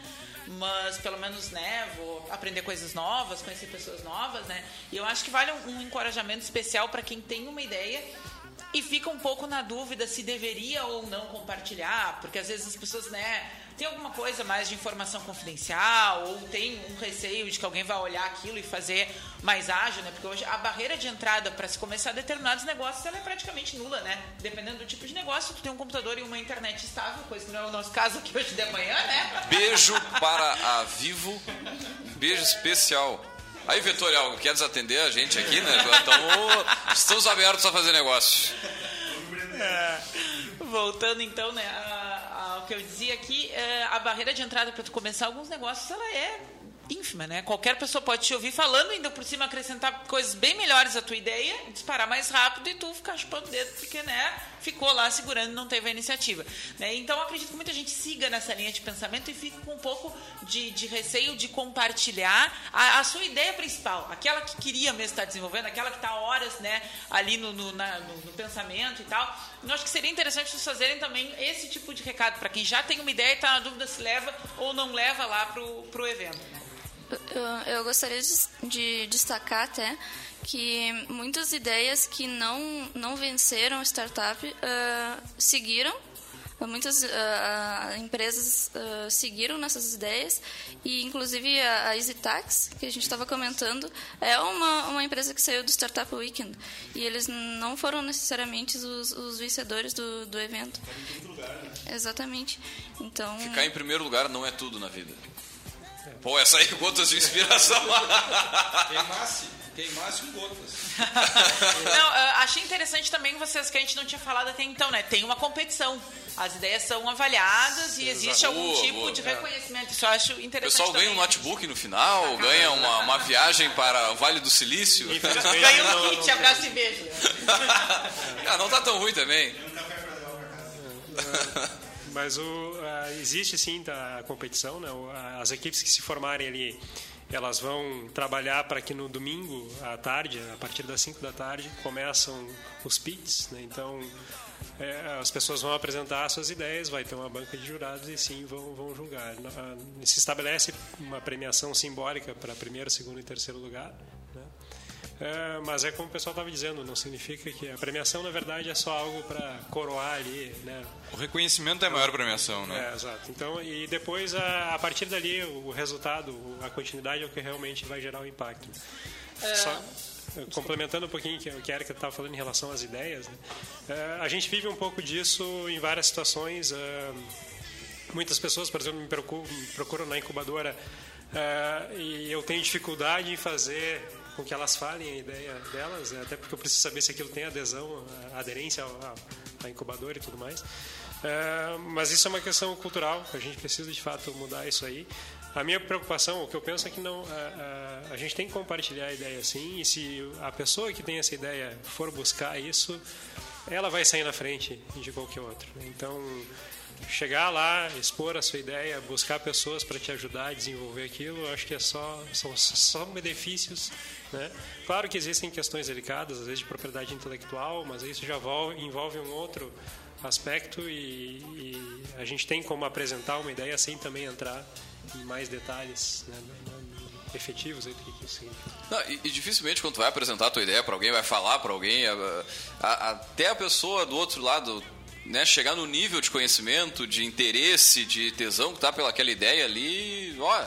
mas pelo menos, né, vou aprender coisas novas, conhecer pessoas novas, né? E eu acho que vale um, encorajamento especial para quem tem uma ideia e fica um pouco na dúvida se deveria ou não compartilhar, porque às vezes as pessoas, né, tem alguma coisa mais de informação confidencial ou tem um receio de que alguém vai olhar aquilo e fazer mais ágil, né? Porque hoje a barreira de entrada para se começar determinados negócios ela é praticamente nula, né? Dependendo do tipo de negócio, tu tem um computador e uma internet estável, coisa que não é o nosso caso aqui hoje de manhã, né? Beijo para a Vivo, beijo especial. Aí, Vitorial, quer desatender a gente aqui, né? Então, estamos abertos a fazer negócio. É, voltando então, né? Ao que eu dizia aqui, é, a barreira de entrada para tu começar alguns negócios, ela é ínfima, né? Qualquer pessoa pode te ouvir falando, ainda por cima acrescentar coisas bem melhores à tua ideia, disparar mais rápido e tu ficar chupando o dedo porque, né, ficou lá segurando e não teve a iniciativa. Né? Então, acredito que muita gente siga nessa linha de pensamento e fica com um pouco de, de receio de compartilhar a, a, sua ideia principal, aquela que queria mesmo estar desenvolvendo, aquela que está horas, né, ali no, no, na, no, no pensamento e tal. Eu acho que seria interessante vocês fazerem também esse tipo de recado para quem já tem uma ideia e está na dúvida se leva ou não leva lá para o evento. Né? Eu, eu gostaria de, de destacar até que muitas ideias que não, não venceram a startup uh, seguiram. Muitas uh, empresas uh, seguiram nessas ideias. E inclusive a, a EasyTax que a gente estava comentando é uma, uma empresa que saiu do Startup Weekend. E eles não foram necessariamente os, os vencedores do, do evento. Lugar, né? exatamente. Então ficar em primeiro lugar não é tudo na vida Pô, essa aí gotas de inspiração. Queimasse, queimasse com gotas. Não, achei interessante também vocês que a gente não tinha falado até então, né? Tem uma competição. As ideias são avaliadas e existe algum boa, tipo boa. de reconhecimento. Isso eu acho interessante. O pessoal ganha um notebook no final, ganha uma, uma viagem para o Vale do Silício. ganha um kit, abraço e beijo. ah, não tá tão ruim também. Mas o, uh, existe sim a competição, né? as equipes que se formarem ali, elas vão trabalhar para que no domingo à tarde, a partir das 5 da tarde, começam os pits, né? Então é, as pessoas vão apresentar suas ideias, vai ter uma banca de jurados e sim vão, vão julgar. Se estabelece uma premiação simbólica para primeiro, segundo e terceiro lugar. É, mas é como o pessoal estava dizendo, não significa que a premiação, na verdade, é só algo para coroar ali, né? O reconhecimento é a maior premiação, né? É, exato. Então, e depois, a, a partir dali, o resultado, a continuidade é o que realmente vai gerar o impacto. É... Só, complementando um pouquinho o que a Erika estava falando em relação às ideias, né? é, a gente vive um pouco disso em várias situações. É, muitas pessoas, por exemplo, me procuram, me procuram na incubadora é, e eu tenho dificuldade em fazer com que elas falem a ideia delas, né? até porque eu preciso saber se aquilo tem adesão, aderência à incubadora e tudo mais. É, mas isso é uma questão cultural, a gente precisa de fato mudar isso aí. A minha preocupação, o que eu penso é que não, a, a, a gente tem que compartilhar a ideia assim, e se a pessoa que tem essa ideia for buscar isso, ela vai sair na frente de qualquer outro. Então, chegar lá, expor a sua ideia, buscar pessoas para te ajudar a desenvolver aquilo, acho que é só são só benefícios, né? Claro que existem questões delicadas, às vezes de propriedade intelectual, mas isso já envolve um outro aspecto e, e a gente tem como apresentar uma ideia sem também entrar em mais detalhes né, efetivos aí do que isso significa. E, dificilmente quando tu vai apresentar a tua ideia para alguém, vai falar para alguém, a, a, até a pessoa do outro lado né, chegar no nível de conhecimento, de interesse, de tesão que tá pelaquela ideia ali, ó,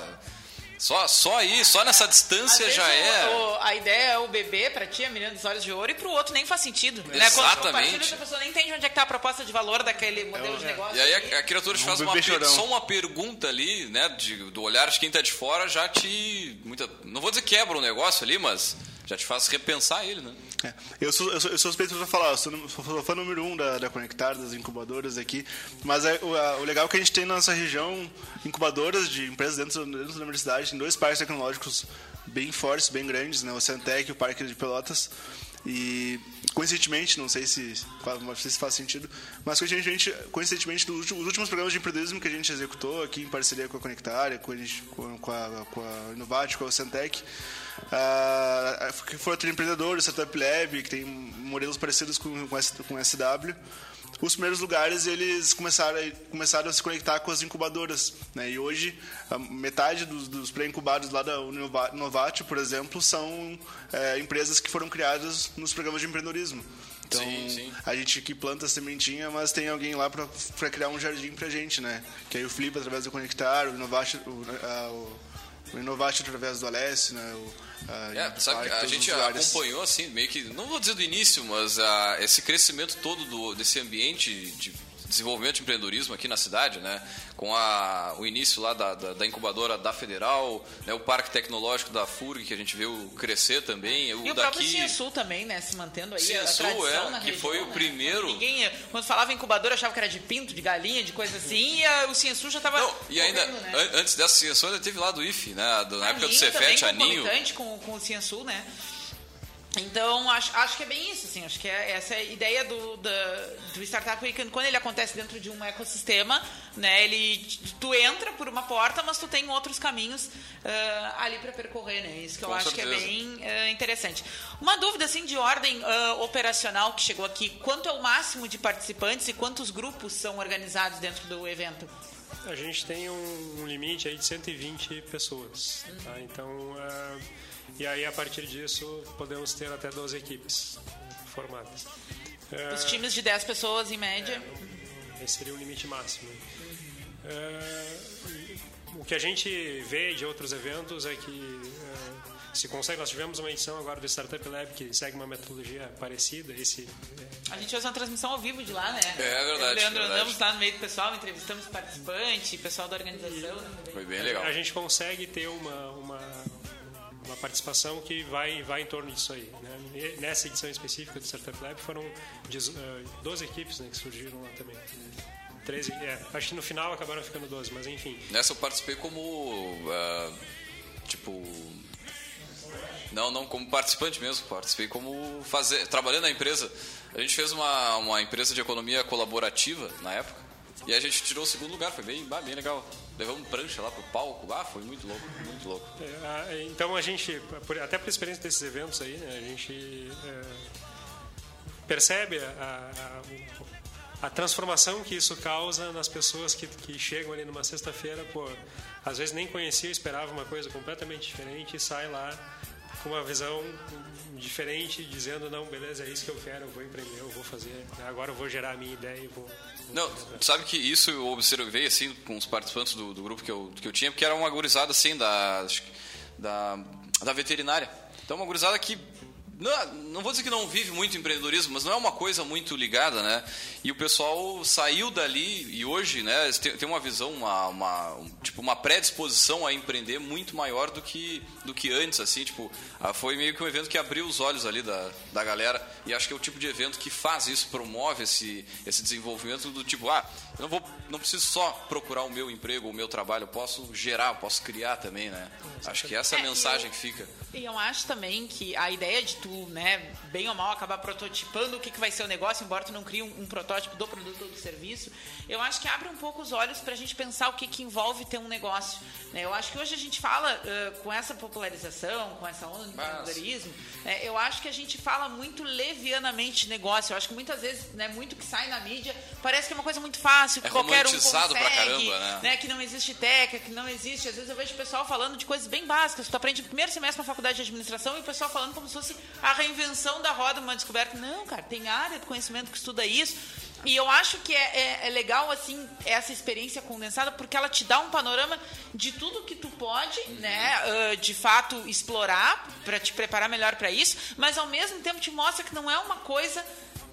Só, só aí, só nessa distância Às já vezes é. o- o- a ideia é o bebê pra ti, a menina dos olhos de ouro, e pro outro nem faz sentido. Né? Quando tu Exatamente. compartilha, a pessoa nem entende onde é que tá a proposta de valor daquele modelo de negócio. E aí a, a criatura te Um faz uma chorão. só uma pergunta ali, né? de- do olhar de quem tá de fora já te. Muita, não vou dizer quebra o negócio ali, mas já te faz repensar ele, né? É. Eu, sou, eu, sou, eu sou suspeito falar, eu sou, sou fã número um da, da Conectar, das incubadoras aqui. Mas é, o, a- o legal é que a gente tem na nossa região incubadoras de empresas dentro, dentro da universidade, tem dois parques tecnológicos bem fortes, bem grandes, né? o Centec e o Parque de Pelotas. E coincidentemente, não sei se, se faz sentido, mas coincidentemente, coincidentemente os últimos programas de empreendedorismo que a gente executou aqui em parceria com a Conectar, com a, com, a, com a Innovate, com a Centec, ah, que foi outro empreendedor, o Startup Lab, que tem modelos parecidos com, com, com SW. Os primeiros lugares eles começaram, começaram a se conectar com as incubadoras. Né? E hoje, metade dos, dos pré-incubados lá da Novatio, por exemplo, são é, empresas que foram criadas nos programas de empreendedorismo. Então, Sim, sim. a gente aqui planta a sementinha, mas tem alguém lá para criar um jardim pra gente, né? Que aí o Flip através do Conectar, o Innovation, o, a- o, o Innovation através do Alessio, né? O, a, É, sabe a gente acompanhou assim, meio que, não vou dizer do início, mas ah, esse crescimento todo do, desse ambiente de desenvolvimento de empreendedorismo aqui na cidade, né? Com a, o início lá da, da, da incubadora da Federal, né? o Parque Tecnológico da FURG, que a gente viu crescer também, o E o daqui... próprio Ciensul também, né? Se mantendo aí. a Ciensul, tradição é, na que região, foi o né? primeiro- Ninguém, quando falava incubador, achava que era de pinto, de galinha, de coisa assim, e a- o Ciensul já estava. E ainda, an- antes dessa ciência, ainda teve lá do IFE, né? Do- na época do Cefet, Aninho. concomitante com, com o Ciensul, né? Então, acho, acho que é bem isso, assim, acho que é, essa é a ideia do, da- do Startup Weekend, quando ele acontece dentro de um ecossistema, né, ele, tu entra por uma porta, mas tu tem outros caminhos ah, ali para percorrer, né, isso que eu Com acho que é certeza. bem ah, interessante. Uma dúvida, assim, de ordem ah, operacional que chegou aqui, quanto é o máximo de participantes e quantos grupos são organizados dentro do evento? A gente tem um, um limite aí de 120 pessoas. tá? Então, ah, e aí a partir disso podemos ter até 12 equipes formadas. Os times de 10 pessoas, em média? Esse seria o limite máximo. É, o que a gente vê de outros eventos é que é, se consegue, nós tivemos uma edição agora do Startup Lab que segue uma metodologia parecida. Esse, A gente fez uma transmissão ao vivo de lá, né? É, é verdade, Eu Leandro verdade. andamos lá no meio do pessoal, entrevistamos participante, pessoal da organização. Foi bem legal. A gente consegue ter uma, uma, uma participação que vai, vai em torno disso aí. Né? Nessa edição específica do Startup Lab foram 10, eh, 12 equipes né, que surgiram lá também. 13, é, acho que no final acabaram ficando 12, mas enfim. Nessa eu participei como. ah, tipo. Não, não como participante mesmo, participei como fazer, trabalhando na empresa. A gente fez uma, uma empresa de economia colaborativa na época e a gente tirou o segundo lugar, foi bem, bem legal. Levamos prancha lá pro palco, ah, foi muito louco, muito louco. É, então a gente, até por experiência desses eventos aí, né, a gente é, percebe a, a- a transformação que isso causa nas pessoas que, que chegam ali numa sexta-feira, pô, às vezes nem conhecia, esperava uma coisa completamente diferente e sai lá com uma visão diferente, dizendo, não, beleza, é isso que eu quero, eu vou empreender, eu vou fazer, agora eu vou gerar a minha ideia e vou... Não, sabe que isso eu observei assim com os participantes do, do grupo que eu, que eu tinha, porque era uma gurizada assim da, da, da veterinária. Então uma gurizada que não, não vou dizer que não vive muito empreendedorismo, mas não é uma coisa muito ligada, né? E o pessoal saiu dali e hoje, né, tem, tem uma visão, uma, uma um- tipo uma predisposição a empreender muito maior do que do que antes, assim, tipo, ah, foi meio que um evento que abriu os olhos ali da, da galera e acho que é o tipo de evento que faz isso, promove esse esse desenvolvimento do tipo, ah, não vou, não preciso só procurar o meu emprego, o meu trabalho, eu posso gerar, eu posso criar também, né? Acho que essa é a É, mensagem eu- que fica. E eu acho também que a ideia de tu, né, bem ou mal, acabar prototipando o que, que vai ser o negócio, embora tu não crie um, um protótipo do produto ou do serviço, eu acho que abre um pouco os olhos para a gente pensar o que, que envolve ter um negócio. né? Eu acho que hoje a gente fala, ãh, com essa popularização, com essa onda do empreendedorismo, né, eu acho que a gente fala muito levianamente de negócio. Eu acho que muitas vezes, né, muito que sai na mídia, parece que é uma coisa muito fácil, que É qualquer um consegue, pra caramba, né? né, que não existe técnica, que não existe. Às vezes eu vejo o pessoal falando de coisas bem básicas. Tu aprende no primeiro semestre na faculdade de administração e o pessoal falando como se fosse a reinvenção da roda, uma descoberta. Não, cara, tem área de conhecimento que estuda isso. E eu acho que é, é, é, legal, assim, essa experiência condensada, porque ela te dá um panorama de tudo que tu pode, uhum. né, uh, de fato, explorar, para te preparar melhor para isso, mas ao mesmo tempo te mostra que não é uma coisa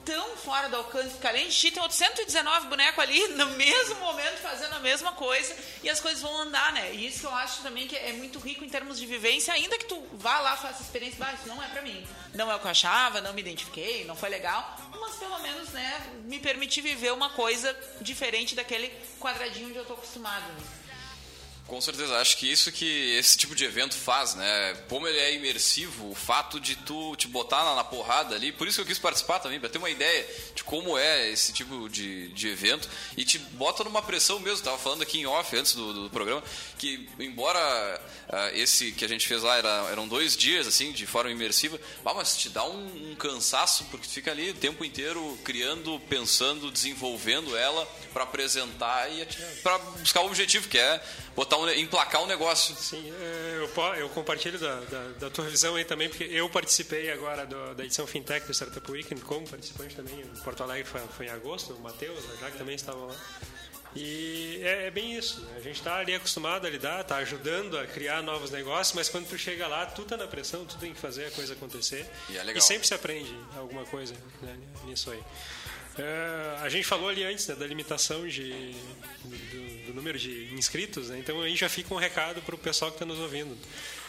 tão fora do alcance, porque além de ti tem outros 119 bonecos ali no mesmo momento fazendo a mesma coisa e as coisas vão andar, né? E isso que eu acho também que é muito rico em termos de vivência, ainda que tu vá lá, faça experiência, ah, isso não é pra mim. Não é o que eu achava, não me identifiquei, não foi legal, mas pelo menos, né, me permitir viver uma coisa diferente daquele quadradinho onde eu tô acostumado. Né? Com certeza, acho que isso que esse tipo de evento faz, né? Como ele é imersivo, o fato de tu te botar na, porrada ali, por isso que eu quis participar também, para ter uma ideia de como é esse tipo de, de evento e te bota numa pressão mesmo. Tava falando aqui em off antes do, do programa que, embora uh, esse que a gente fez lá era, eram dois dias assim de forma imersiva, mas te dá um, um cansaço porque tu fica ali o tempo inteiro criando, pensando, desenvolvendo ela para apresentar e para buscar o objetivo que é botar um, emplacar um negócio. Sim, é, eu, eu compartilho da, da, da, tua visão aí também, porque eu participei agora do, da edição Fintech do Startup Weekend como participante também. Em Porto Alegre foi, foi em agosto, o Matheus, a Jaque também estavam lá. E é, é bem isso, né? a gente está ali acostumado a lidar, está ajudando a criar novos negócios, mas quando tu chega lá, tu tá na pressão, tu tem que fazer a coisa acontecer. E, é e sempre se aprende alguma coisa né, nisso aí. É, a gente falou ali antes né, da limitação de, do, do, número de inscritos, né? então aí já fica um recado para o pessoal que está nos ouvindo.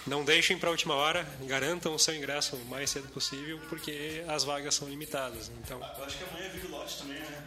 Não deixem para a última hora, garantam o seu ingresso o mais cedo possível, porque as vagas são limitadas. Então, Eu acho que amanhã é lote também, né?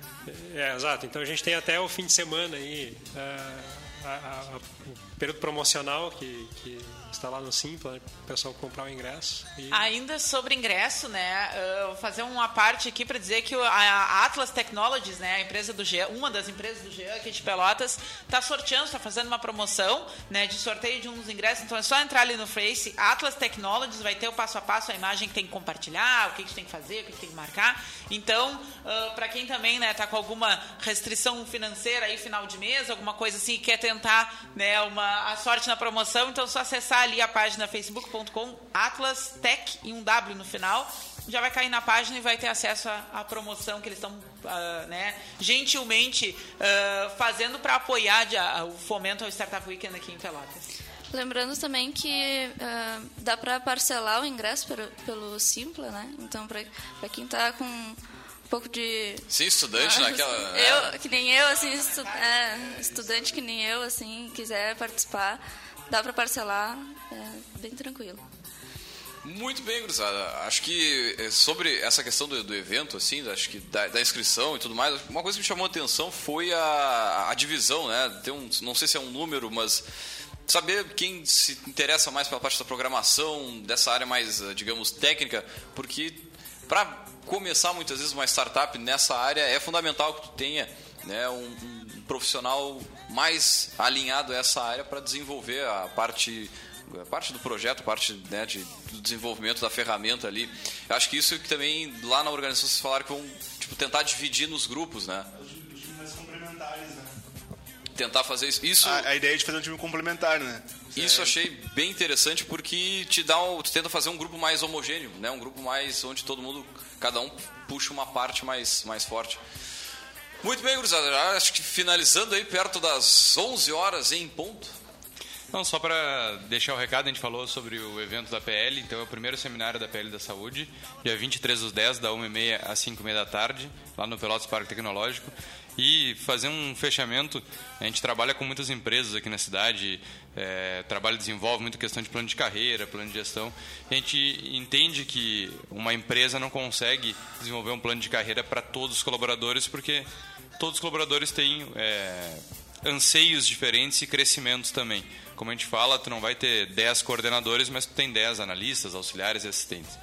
É, exato. Então a gente tem até o fim de semana aí, a, a, a, o período promocional que, que está lá no Simpla, o pessoal comprar o ingresso. E... Ainda sobre ingresso, né? Uh, vou fazer uma parte aqui para dizer que a Atlas Technologies, né, a empresa do G, uma das empresas do G aqui de Pelotas, está sorteando, está fazendo uma promoção, né, de sorteio de dos ingressos. Então é só entrar ali no Face, Atlas Technologies, vai ter o passo a passo, a imagem que tem que compartilhar, o que, que tem que fazer, o que, tem que marcar. Então, uh, para quem também, né, tá com alguma restrição financeira aí final de mês, alguma coisa assim, quer tentar, né, uma a sorte na promoção, então é só acessar ali a página facebook.com Atlas Tech e um W no final. Já vai cair na página e vai ter acesso à, promoção que eles estão uh, né, gentilmente uh, fazendo para apoiar de, uh, o fomento ao Startup Weekend aqui em Pelotas. Lembrando também que uh, dá para parcelar o ingresso pelo, pelo Simpla, né? Então, para quem está com um pouco de... Sim, estudante ah, naquela... Eu, é. que nem eu, assim, estu, é, estudante que nem eu, assim, quiser participar, dá para parcelar, é bem tranquilo. Muito bem, gurizada. Acho que eh, sobre essa questão do, do evento, assim, acho que da, da, inscrição e tudo mais, uma coisa que me chamou a atenção foi a, a divisão, né? Tem um, não sei se é um número, mas saber quem se interessa mais pela parte da programação, dessa área mais, eh, digamos, técnica, porque para começar muitas vezes uma startup nessa área é fundamental que tu tenha né, um, um profissional mais alinhado a essa área para desenvolver a parte parte do projeto, parte né, de, do desenvolvimento da ferramenta ali. Eu acho que isso que também lá na organização vocês falaram que vão tipo, tentar dividir nos grupos, né? Os mais complementares, né? Tentar fazer isso. isso a, a, ideia é de fazer um time complementar, né? Isso é... achei bem interessante porque te dá um, tu tenta fazer um grupo mais homogêneo, né? Um grupo mais onde todo mundo, cada um puxa uma parte mais, mais forte. Muito bem, gurizada. Acho que finalizando aí perto das 11 horas em ponto. Não, só para deixar o recado, a gente falou sobre o evento da PL, então é o primeiro seminário da PL da Saúde, dia 23 dos 10, da 1h30 às 5h30 da tarde, lá no Pelotas Parque Tecnológico. E fazer um fechamento, a gente trabalha com muitas empresas aqui na cidade, é, trabalha desenvolve muita questão de plano de carreira, plano de gestão. a gente entende que uma empresa não consegue desenvolver um plano de carreira para todos os colaboradores, porque todos os colaboradores têm é, anseios diferentes e crescimentos também. Como a gente fala, tu não vai ter 10 coordenadores, mas tu tem 10 analistas, auxiliares e assistentes.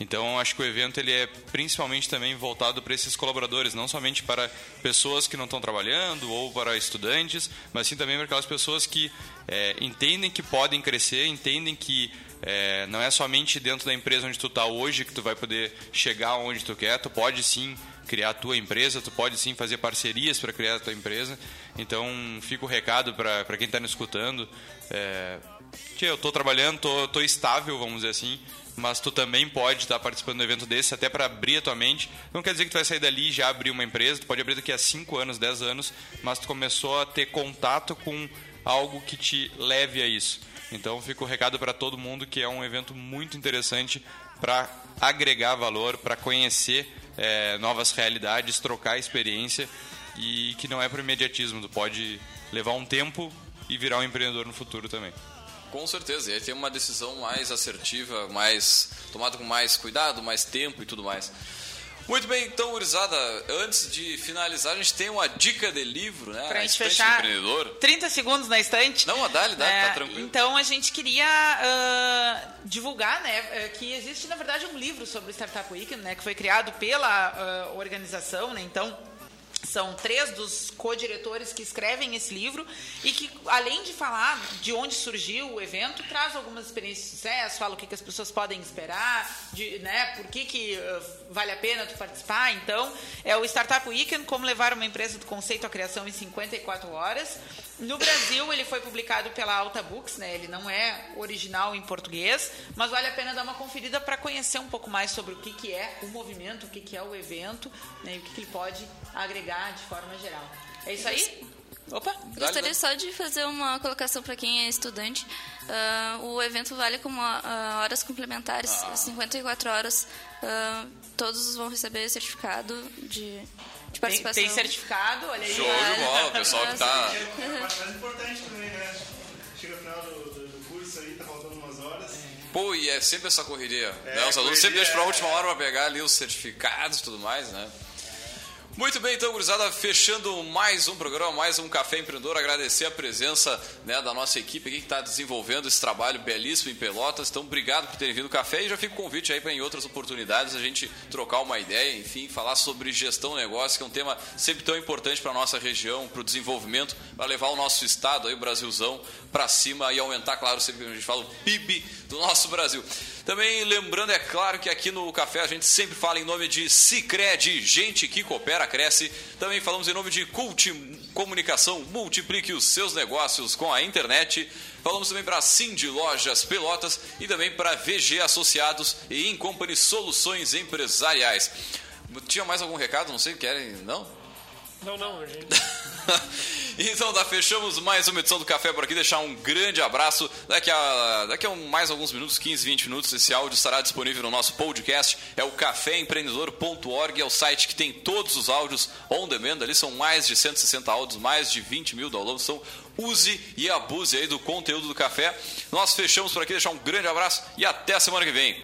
Então, acho que o evento ele é principalmente também voltado para esses colaboradores, não somente para pessoas que não estão trabalhando ou para estudantes, mas sim também para aquelas pessoas que é, entendem que podem crescer, entendem que é, não é somente dentro da empresa onde tu está hoje que tu vai poder chegar onde tu quer, tu pode sim criar a tua empresa, tu pode sim fazer parcerias para criar a tua empresa. Então, fica o recado para quem está nos escutando. É, eu tô trabalhando, tô estável, vamos dizer assim, mas tu também pode estar participando de um evento desse até para abrir a tua mente. Não quer dizer que tu vai sair dali e já abrir uma empresa, tu pode abrir daqui a 5 anos, 10 anos, mas tu começou a ter contato com algo que te leve a isso. Então fica o recado para todo mundo que é um evento muito interessante para agregar valor, para conhecer é, novas realidades, trocar experiência e que não é para imediatismo. Tu pode levar um tempo e virar um empreendedor no futuro também. Com certeza, e aí tem uma decisão mais assertiva, mais tomada com mais cuidado, mais tempo e tudo mais. Muito bem, então, Urizada, antes de finalizar, a gente tem uma dica de livro, né? Pra a gente fechar. Empreendedor. 30 segundos na estante. Não, a dali, dali, é, tá tranquilo. Então, a gente queria uh, divulgar, né, que existe, na verdade, um livro sobre o Startup Weekend, né, que foi criado pela uh, organização, né, então são três dos co-diretores que escrevem esse livro e que, além de falar de onde surgiu o evento, traz algumas experiências de sucesso, fala o que, que as pessoas podem esperar, de, né, por que, que uh, vale a pena tu participar. Então, é o Startup Weekend, como levar uma empresa do conceito à criação em 54 horas. No Brasil, ele foi publicado pela Alta Books, né? ele não é original em português, mas vale a pena dar uma conferida para conhecer um pouco mais sobre o que, que é o movimento, o que, que é o evento né? e o que, que ele pode agregar de forma geral. É isso aí? Opa! Gostaria só de fazer uma colocação para quem é estudante. Uh, o evento vale como uh, horas complementares, ah. 54 horas. Uh, todos vão receber certificado de de participação. Tem, tem certificado, olha aí. Show de bola, o pessoal que tá. É mais importante também, né? Chega no final do, curso aí, tá faltando umas horas. Pô, e é sempre essa correria. É, né? Os alunos sempre deixam pra é. última hora pra pegar ali os certificados e tudo mais, né? Muito bem, então, gurizada, fechando mais um programa, mais um Café Empreendedor. Agradecer a presença né, da nossa equipe aqui que está desenvolvendo esse trabalho belíssimo em Pelotas. Então, obrigado por terem vindo ao café e já fica o convite aí para em outras oportunidades a gente trocar uma ideia, enfim, falar sobre gestão negócio, que é um tema sempre tão importante para a nossa região, para o desenvolvimento, para levar o nosso estado, aí, o Brasilzão, para cima e aumentar, claro, sempre a gente fala o PIB do nosso Brasil. Também lembrando, é claro, que aqui no Café a gente sempre fala em nome de Cicred, gente que coopera, cresce. Também falamos em nome de Cult Comunicação, multiplique os seus negócios com a internet. Falamos também para Cindy Lojas Pelotas e também para VG Associados e Incompany Soluções Empresariais. Tinha mais algum recado? Não sei, querem? Não? Não, não, gente. então tá, fechamos mais uma edição do Café por aqui. Deixar um grande abraço. Daqui a, daqui a mais alguns minutos, 15, 20 minutos, esse áudio estará disponível no nosso podcast. É o caféempreendedor.org, é o site que tem todos os áudios on demand. Ali são mais de 160 áudios, mais de 20 mil downloads. Então use e abuse aí do conteúdo do café. Nós fechamos por aqui, deixar um grande abraço e até a semana que vem.